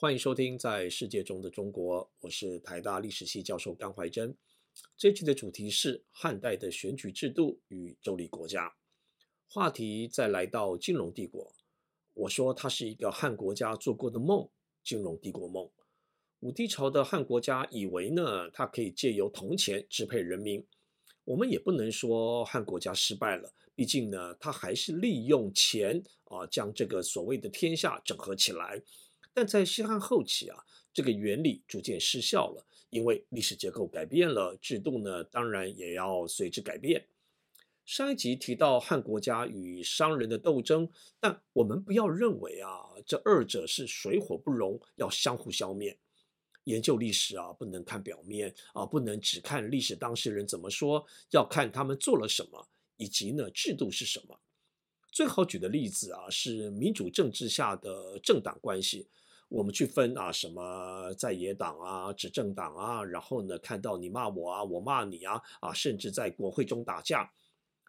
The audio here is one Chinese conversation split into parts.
欢迎收听《在世界中的中国》，我是台大历史系教授甘怀真。这期的主题是汉代的选举制度与州立国家。话题再来到金融帝国，我说它是一个汉国家做过的梦——金融帝国梦。武帝朝的汉国家以为呢，它可以借由铜钱支配人民。我们也不能说汉国家失败了，毕竟呢，它还是利用钱啊，将这个所谓的天下整合起来。但在西汉后期啊，这个原理逐渐失效了，因为历史结构改变了，制度呢，当然也要随之改变。上一集提到汉国家与商人的斗争，但我们不要认为啊，这二者是水火不容，要相互消灭。研究历史啊，不能看表面啊，不能只看历史当事人怎么说，要看他们做了什么，以及呢，制度是什么。最好举的例子啊，是民主政治下的政党关系。我们去分啊，什么在野党啊、执政党啊，然后呢，看到你骂我啊，我骂你啊，啊，甚至在国会中打架。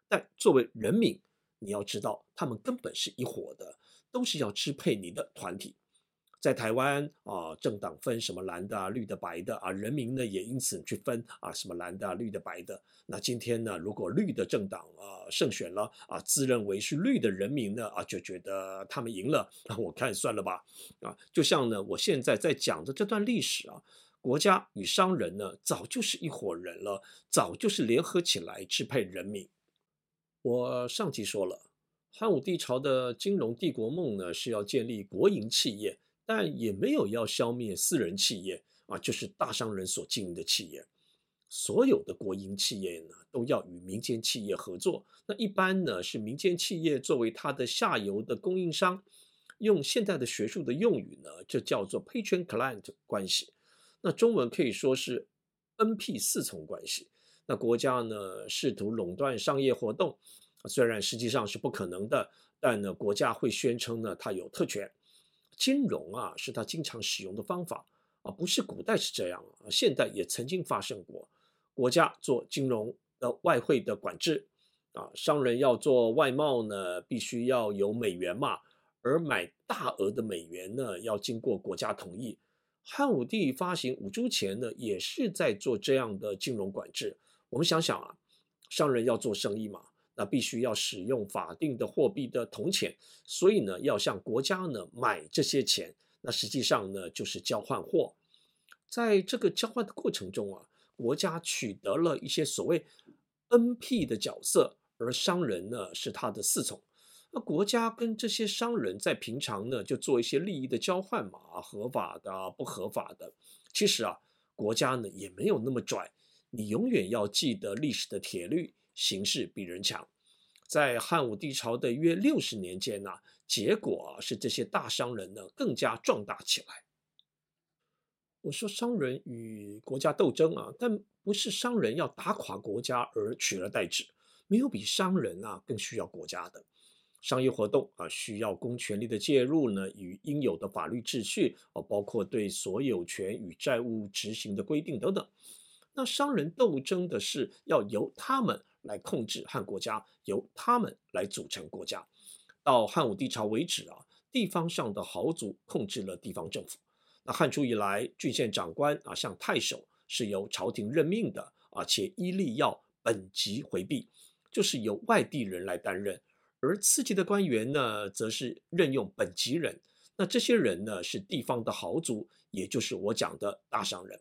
但作为人民，你要知道，他们根本是一伙的，都是要支配你的团体。在台湾啊，政党分什么蓝的啊、绿的、白的啊，人民呢也因此去分啊，什么蓝的啊、绿的、白的。那今天呢，如果绿的政党啊胜选了啊，自认为是绿的人民呢啊，就觉得他们赢了，那我看算了吧啊。就像呢，我现在在讲的这段历史啊，国家与商人呢早就是一伙人了，早就是联合起来支配人民。我上集说了，汉武帝朝的金融帝国梦呢是要建立国营企业。但也没有要消灭私人企业啊，就是大商人所经营的企业。所有的国营企业呢，都要与民间企业合作。那一般呢，是民间企业作为它的下游的供应商。用现代的学术的用语呢，就叫做 patron-client 关系。那中文可以说是 NP 四重关系。那国家呢，试图垄断商业活动，虽然实际上是不可能的，但呢，国家会宣称呢，它有特权。金融啊，是他经常使用的方法啊，不是古代是这样啊，现代也曾经发生过。国家做金融的外汇的管制啊，商人要做外贸呢，必须要有美元嘛，而买大额的美元呢，要经过国家同意。汉武帝发行五铢钱呢，也是在做这样的金融管制。我们想想啊，商人要做生意嘛。那必须要使用法定的货币的铜钱，所以呢，要向国家呢买这些钱。那实际上呢，就是交换货。在这个交换的过程中啊，国家取得了一些所谓 NP 的角色，而商人呢是他的侍从。那国家跟这些商人在平常呢就做一些利益的交换嘛，合法的、不合法的。其实啊，国家呢也没有那么拽。你永远要记得历史的铁律。形势比人强，在汉武帝朝的约六十年间呢，结果啊是这些大商人呢更加壮大起来。我说商人与国家斗争啊，但不是商人要打垮国家而取而代之，没有比商人啊更需要国家的商业活动啊，需要公权力的介入呢，与应有的法律秩序啊，包括对所有权与债务执行的规定等等。那商人斗争的是要由他们。来控制汉国家，由他们来组成国家。到汉武帝朝为止啊，地方上的豪族控制了地方政府。那汉初以来，郡县长官啊，像太守是由朝廷任命的，而且依例要本籍回避，就是由外地人来担任。而次级的官员呢，则是任用本籍人。那这些人呢，是地方的豪族，也就是我讲的大商人。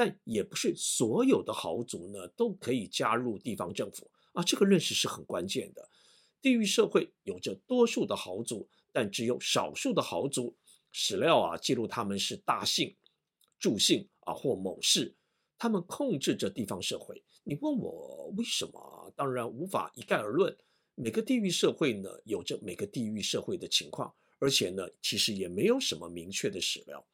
但也不是所有的豪族呢都可以加入地方政府啊，这个认识是很关键的。地域社会有着多数的豪族，但只有少数的豪族。史料啊记录他们是大姓、助姓啊或某氏，他们控制着地方社会。你问我为什么？当然无法一概而论。每个地域社会呢有着每个地域社会的情况，而且呢其实也没有什么明确的史料。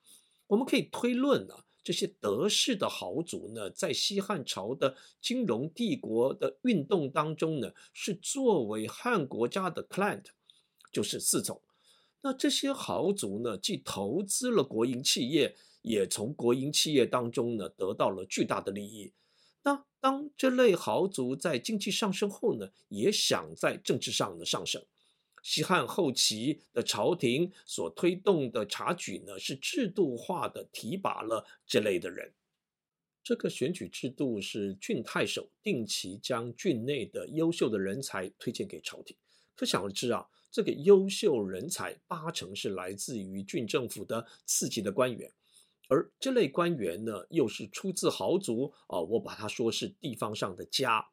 我们可以推论呢。这些德式的豪族呢，在西汉朝的金融帝国的运动当中呢，是作为汉国家的 client，就是四种。那这些豪族呢，既投资了国营企业，也从国营企业当中呢，得到了巨大的利益。那当这类豪族在经济上升后呢，也想在政治上的上升。西汉后期的朝廷所推动的察举呢，是制度化的提拔了这类的人。这个选举制度是郡太守定期将郡内的优秀的人才推荐给朝廷。可想而知啊，这个优秀人才八成是来自于郡政府的次级的官员，而这类官员呢，又是出自豪族啊，我把它说是地方上的家。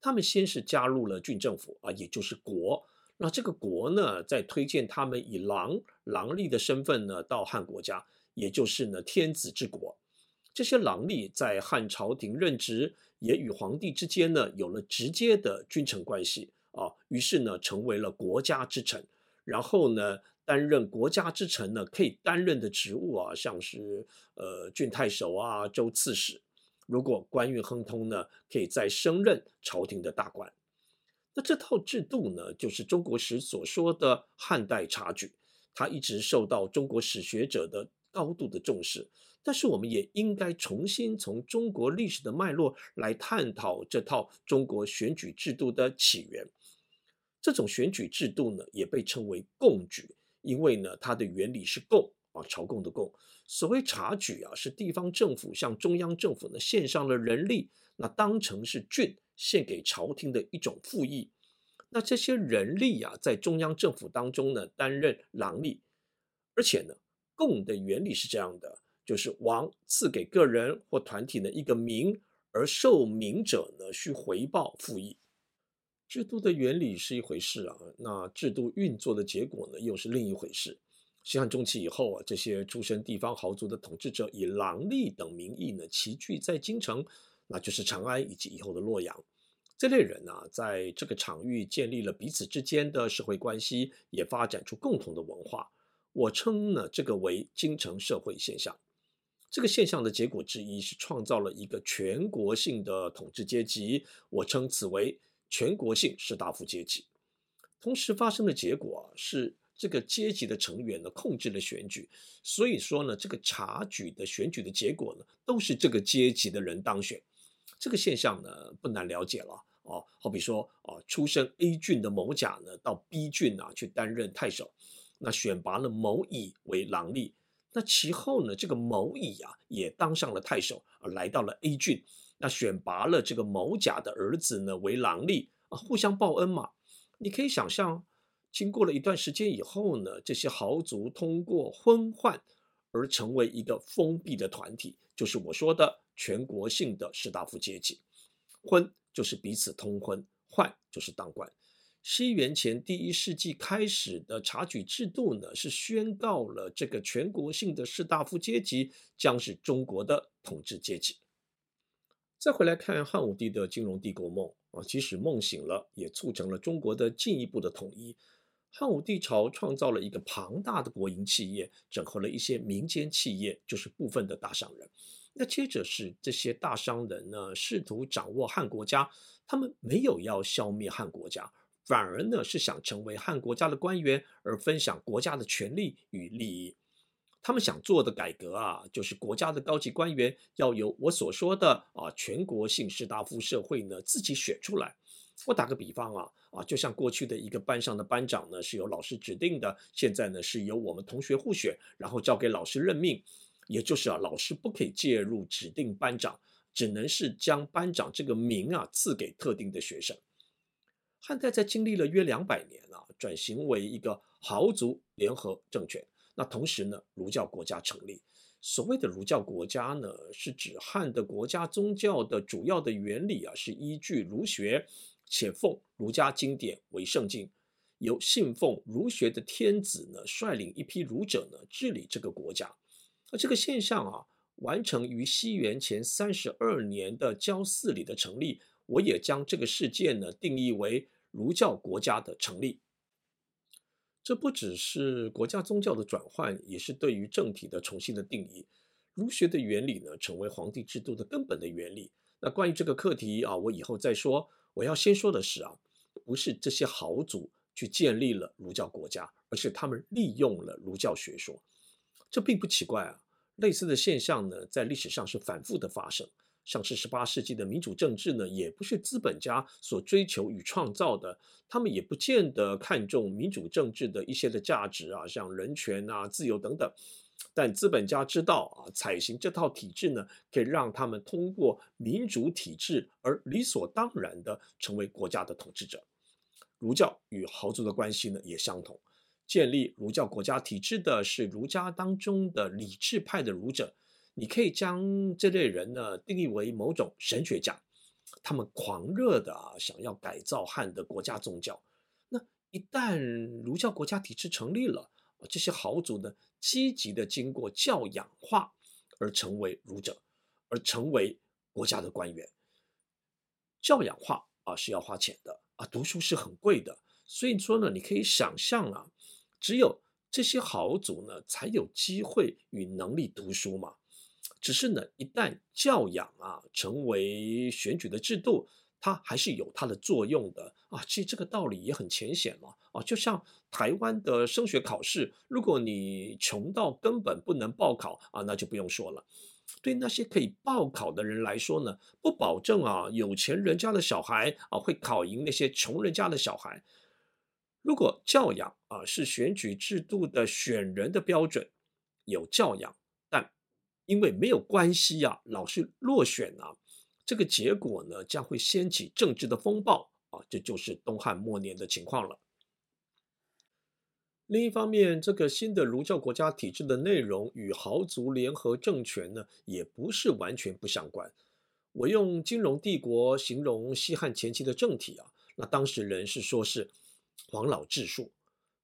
他们先是加入了郡政府啊，也就是国。那这个国呢，在推荐他们以郎郎吏的身份呢，到汉国家，也就是呢天子之国。这些郎吏在汉朝廷任职，也与皇帝之间呢有了直接的君臣关系啊，于是呢成为了国家之臣。然后呢，担任国家之臣呢，可以担任的职务啊，像是呃郡太守啊、州刺史。如果官运亨通呢，可以再升任朝廷的大官。那这套制度呢，就是中国史所说的汉代察举，它一直受到中国史学者的高度的重视。但是，我们也应该重新从中国历史的脉络来探讨这套中国选举制度的起源。这种选举制度呢，也被称为贡举，因为呢，它的原理是贡啊，朝贡的贡。所谓察举啊，是地方政府向中央政府呢献上了人力，那当成是郡。献给朝廷的一种赋役，那这些人力啊，在中央政府当中呢，担任郎吏，而且呢，贡的原理是这样的，就是王赐给个人或团体的一个名，而受名者呢，需回报赋役。制度的原理是一回事啊，那制度运作的结果呢，又是另一回事。西汉中期以后啊，这些出身地方豪族的统治者，以郎吏等名义呢，齐聚在京城。那就是长安以及以后的洛阳，这类人呢、在这个场域建立了彼此之间的社会关系，也发展出共同的文化。我称呢这个为京城社会现象。这个现象的结果之一是创造了一个全国性的统治阶级，我称此为全国性士大夫阶级。同时发生的结果是这个阶级的成员呢控制了选举，所以说呢这个察举的选举的结果呢都是这个阶级的人当选。这个现象呢不难了解了哦，好比说啊，出身 A 郡的某甲呢到 B 郡啊去担任太守，那选拔了某乙为郎吏，那其后呢这个某乙啊也当上了太守，而来到了 A 郡，那选拔了这个某甲的儿子呢为郎吏啊，互相报恩嘛。你可以想象，经过了一段时间以后呢，这些豪族通过婚宦而成为一个封闭的团体，就是我说的。全国性的士大夫阶级，婚就是彼此通婚，换就是当官。西元前第一世纪开始的察举制度呢，是宣告了这个全国性的士大夫阶级将是中国的统治阶级。再回来看汉武帝的金融帝国梦啊，即使梦醒了，也促成了中国的进一步的统一。汉武帝朝创造了一个庞大的国营企业，整合了一些民间企业，就是部分的大商人。那接着是这些大商人呢，试图掌握汉国家，他们没有要消灭汉国家，反而呢是想成为汉国家的官员，而分享国家的权利与利益。他们想做的改革啊，就是国家的高级官员要由我所说的啊全国性士大夫社会呢自己选出来。我打个比方啊啊，就像过去的一个班上的班长呢是由老师指定的，现在呢是由我们同学互选，然后交给老师任命。也就是啊，老师不可以介入指定班长，只能是将班长这个名啊赐给特定的学生。汉代在经历了约两百年啊，转型为一个豪族联合政权。那同时呢，儒教国家成立。所谓的儒教国家呢，是指汉的国家宗教的主要的原理啊，是依据儒学，且奉儒家经典为圣经，由信奉儒学的天子呢率领一批儒者呢治理这个国家。那这个现象啊，完成于西元前三十二年的焦赐礼的成立，我也将这个事件呢定义为儒教国家的成立。这不只是国家宗教的转换，也是对于政体的重新的定义。儒学的原理呢，成为皇帝制度的根本的原理。那关于这个课题啊，我以后再说。我要先说的是啊，不是这些豪族去建立了儒教国家，而是他们利用了儒教学说。这并不奇怪啊，类似的现象呢，在历史上是反复的发生。像是十八世纪的民主政治呢，也不是资本家所追求与创造的，他们也不见得看重民主政治的一些的价值啊，像人权啊、自由等等。但资本家知道啊，采行这套体制呢，可以让他们通过民主体制而理所当然的成为国家的统治者。儒教与豪族的关系呢，也相同。建立儒教国家体制的是儒家当中的理智派的儒者，你可以将这类人呢定义为某种神学家，他们狂热的啊想要改造汉的国家宗教。那一旦儒教国家体制成立了，这些豪族呢积极的经过教养化而成为儒者，而成为国家的官员。教养化啊是要花钱的啊，读书是很贵的，所以说呢，你可以想象啊。只有这些豪族呢，才有机会与能力读书嘛。只是呢，一旦教养啊成为选举的制度，它还是有它的作用的啊。其实这个道理也很浅显嘛。啊，就像台湾的升学考试，如果你穷到根本不能报考啊，那就不用说了。对那些可以报考的人来说呢，不保证啊有钱人家的小孩啊会考赢那些穷人家的小孩。如果教养啊是选举制度的选人的标准，有教养，但因为没有关系啊，老是落选啊，这个结果呢将会掀起政治的风暴啊，这就是东汉末年的情况了。另一方面，这个新的儒教国家体制的内容与豪族联合政权呢，也不是完全不相关。我用金融帝国形容西汉前期的政体啊，那当时人是说是。黄老治术，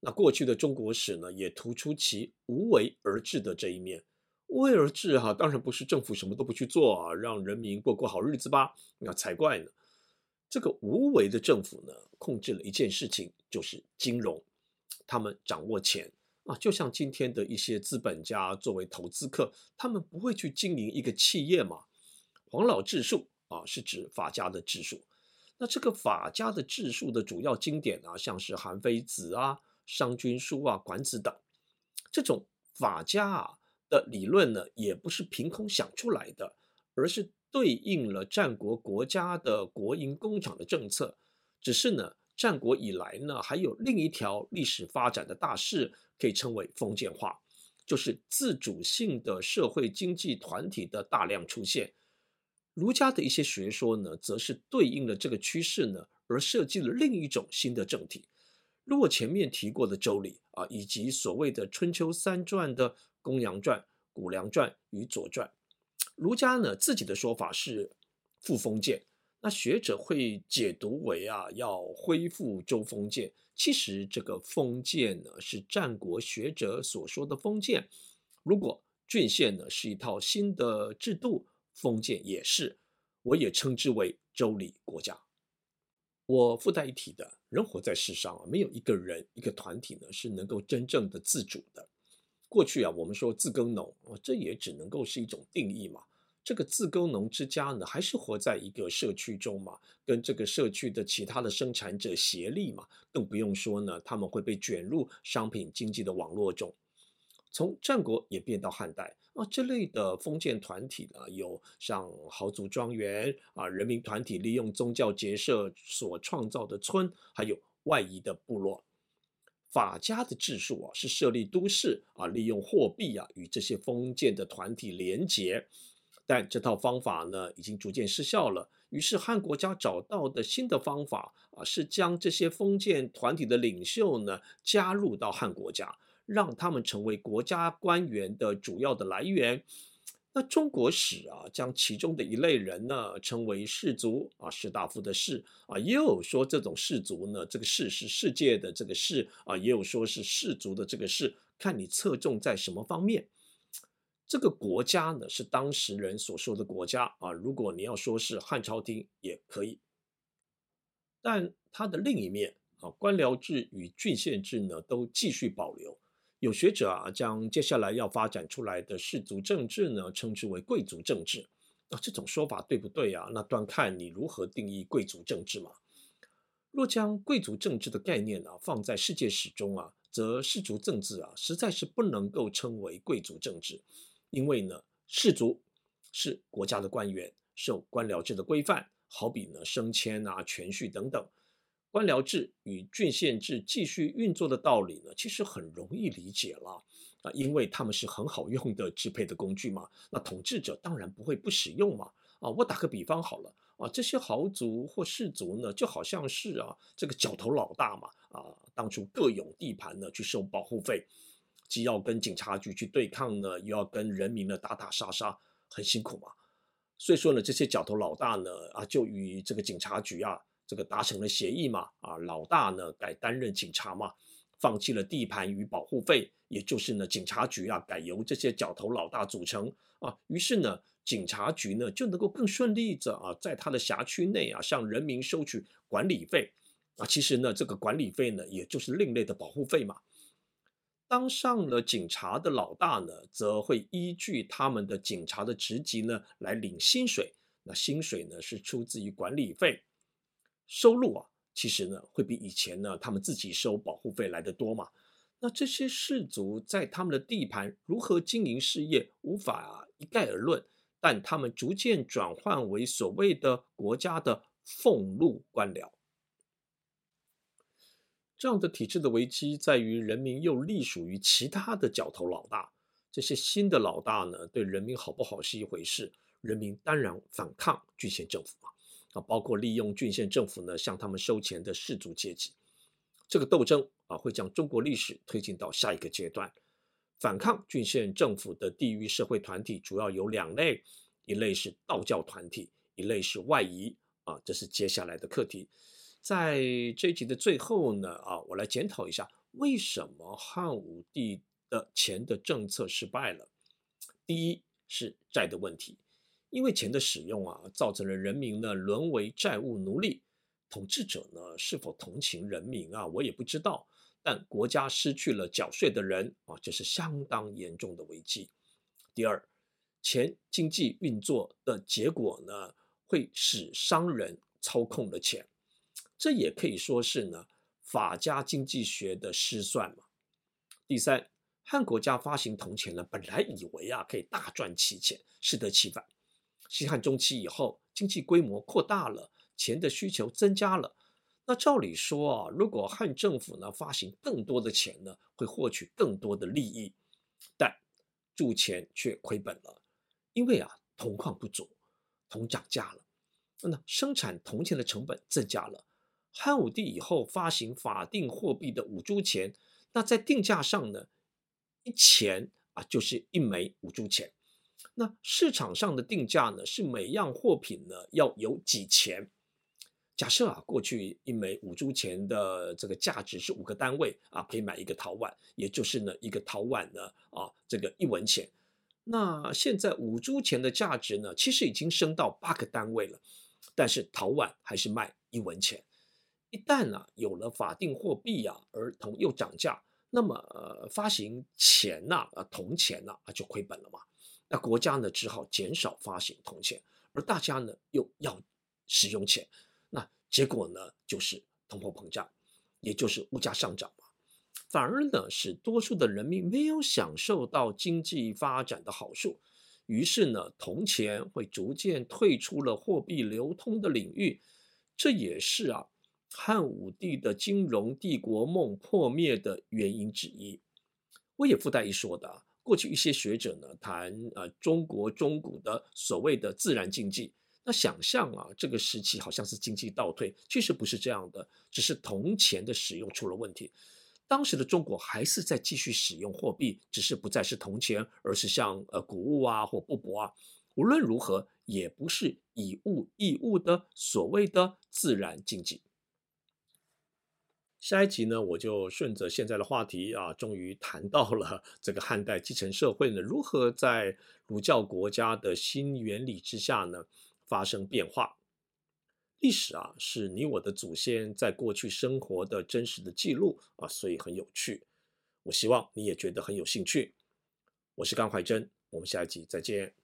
那过去的中国史呢，也突出其无为而治的这一面。无为而治哈，当然不是政府什么都不去做啊，让人民过过好日子吧，那才怪呢。这个无为的政府呢，控制了一件事情，就是金融，他们掌握钱啊，就像今天的一些资本家作为投资客，他们不会去经营一个企业嘛。黄老治术啊，是指法家的治术。那这个法家的治术的主要经典啊，像是《韩非子》啊、《商君书》啊、《管子》等，这种法家啊的理论呢，也不是凭空想出来的，而是对应了战国国家的国营工厂的政策。只是呢，战国以来呢，还有另一条历史发展的大势，可以称为封建化，就是自主性的社会经济团体的大量出现。儒家的一些学说呢，则是对应了这个趋势呢，而设计了另一种新的政体。如果前面提过的《周礼》啊，以及所谓的春秋三传的《公羊传》《谷梁传》与《左传》，儒家呢自己的说法是复封建，那学者会解读为啊要恢复周封建。其实这个封建呢，是战国学者所说的封建。如果郡县呢是一套新的制度。封建也是，我也称之为周礼国家。我附带一提的，人活在世上啊，没有一个人、一个团体呢是能够真正的自主的。过去啊，我们说自耕农，这也只能够是一种定义嘛。这个自耕农之家呢，还是活在一个社区中嘛，跟这个社区的其他的生产者协力嘛，更不用说呢，他们会被卷入商品经济的网络中。从战国演变到汉代啊，这类的封建团体呢，有像豪族庄园啊，人民团体利用宗教结社所创造的村，还有外移的部落。法家的治术啊，是设立都市啊，利用货币啊，与这些封建的团体连结。但这套方法呢，已经逐渐失效了。于是汉国家找到的新的方法啊，是将这些封建团体的领袖呢，加入到汉国家。让他们成为国家官员的主要的来源。那中国史啊，将其中的一类人呢称为士族啊，士大夫的士啊，也有说这种士族呢，这个士是世界的这个士啊，也有说是士族的这个士，看你侧重在什么方面。这个国家呢，是当时人所说的国家啊，如果你要说是汉朝廷也可以，但它的另一面啊，官僚制与郡县制呢，都继续保留。有学者啊，将接下来要发展出来的氏族政治呢，称之为贵族政治。那这种说法对不对啊？那端看你如何定义贵族政治嘛。若将贵族政治的概念啊放在世界史中啊，则氏族政治啊实在是不能够称为贵族政治，因为呢，氏族是国家的官员，受官僚制的规范，好比呢升迁啊、权序等等。官僚制与郡县制继续运作的道理呢，其实很容易理解了啊，因为他们是很好用的支配的工具嘛。那统治者当然不会不使用嘛。啊，我打个比方好了啊，这些豪族或士族呢，就好像是啊这个角头老大嘛啊，当初各有地盘呢去收保护费，既要跟警察局去对抗呢，又要跟人民呢打打杀杀，很辛苦嘛。所以说呢，这些角头老大呢啊，就与这个警察局啊。这个达成了协议嘛，啊，老大呢改担任警察嘛，放弃了地盘与保护费，也就是呢警察局啊改由这些角头老大组成啊，于是呢警察局呢就能够更顺利着啊，在他的辖区内啊向人民收取管理费啊，其实呢这个管理费呢也就是另类的保护费嘛。当上了警察的老大呢，则会依据他们的警察的职级呢来领薪水，那薪水呢是出自于管理费。收入啊，其实呢会比以前呢他们自己收保护费来得多嘛。那这些氏族在他们的地盘如何经营事业，无法一概而论。但他们逐渐转换为所谓的国家的俸禄官僚。这样的体制的危机在于人民又隶属于其他的角头老大。这些新的老大呢，对人民好不好是一回事，人民当然反抗郡县政府嘛。啊，包括利用郡县政府呢向他们收钱的士族阶级，这个斗争啊会将中国历史推进到下一个阶段。反抗郡县政府的地域社会团体主要有两类，一类是道教团体，一类是外夷啊，这是接下来的课题。在这一集的最后呢，啊，我来检讨一下为什么汉武帝的钱的政策失败了。第一是债的问题。因为钱的使用啊，造成了人民呢沦为债务奴隶。统治者呢是否同情人民啊，我也不知道。但国家失去了缴税的人啊，这是相当严重的危机。第二，钱经济运作的结果呢，会使商人操控了钱，这也可以说是呢法家经济学的失算嘛。第三，汉国家发行铜钱呢，本来以为啊可以大赚其钱，适得其反。西汉中期以后，经济规模扩大了，钱的需求增加了。那照理说啊，如果汉政府呢发行更多的钱呢，会获取更多的利益。但铸钱却亏本了，因为啊铜矿不足，铜涨价了。那生产铜钱的成本增加了。汉武帝以后发行法定货币的五铢钱，那在定价上呢，一钱啊就是一枚五铢钱。那市场上的定价呢，是每样货品呢要有几钱？假设啊，过去一枚五铢钱的这个价值是五个单位啊，可以买一个陶碗，也就是呢一个陶碗呢啊这个一文钱。那现在五铢钱的价值呢，其实已经升到八个单位了，但是陶碗还是卖一文钱。一旦呢有了法定货币啊，而铜又涨价，那么呃发行钱呐啊铜钱呐啊就亏本了嘛。那国家呢，只好减少发行铜钱，而大家呢又要使用钱，那结果呢就是通货膨胀，也就是物价上涨嘛。反而呢使多数的人民没有享受到经济发展的好处，于是呢铜钱会逐渐退出了货币流通的领域，这也是啊汉武帝的金融帝国梦破灭的原因之一。我也附带一说的。啊过去一些学者呢谈呃中国中古的所谓的自然经济，那想象啊这个时期好像是经济倒退，其实不是这样的，只是铜钱的使用出了问题。当时的中国还是在继续使用货币，只是不再是铜钱，而是像呃谷物啊或布帛啊。无论如何，也不是以物易物的所谓的自然经济。下一集呢，我就顺着现在的话题啊，终于谈到了这个汉代继承社会呢，如何在儒教国家的新原理之下呢发生变化。历史啊，是你我的祖先在过去生活的真实的记录啊，所以很有趣。我希望你也觉得很有兴趣。我是甘怀真，我们下一集再见。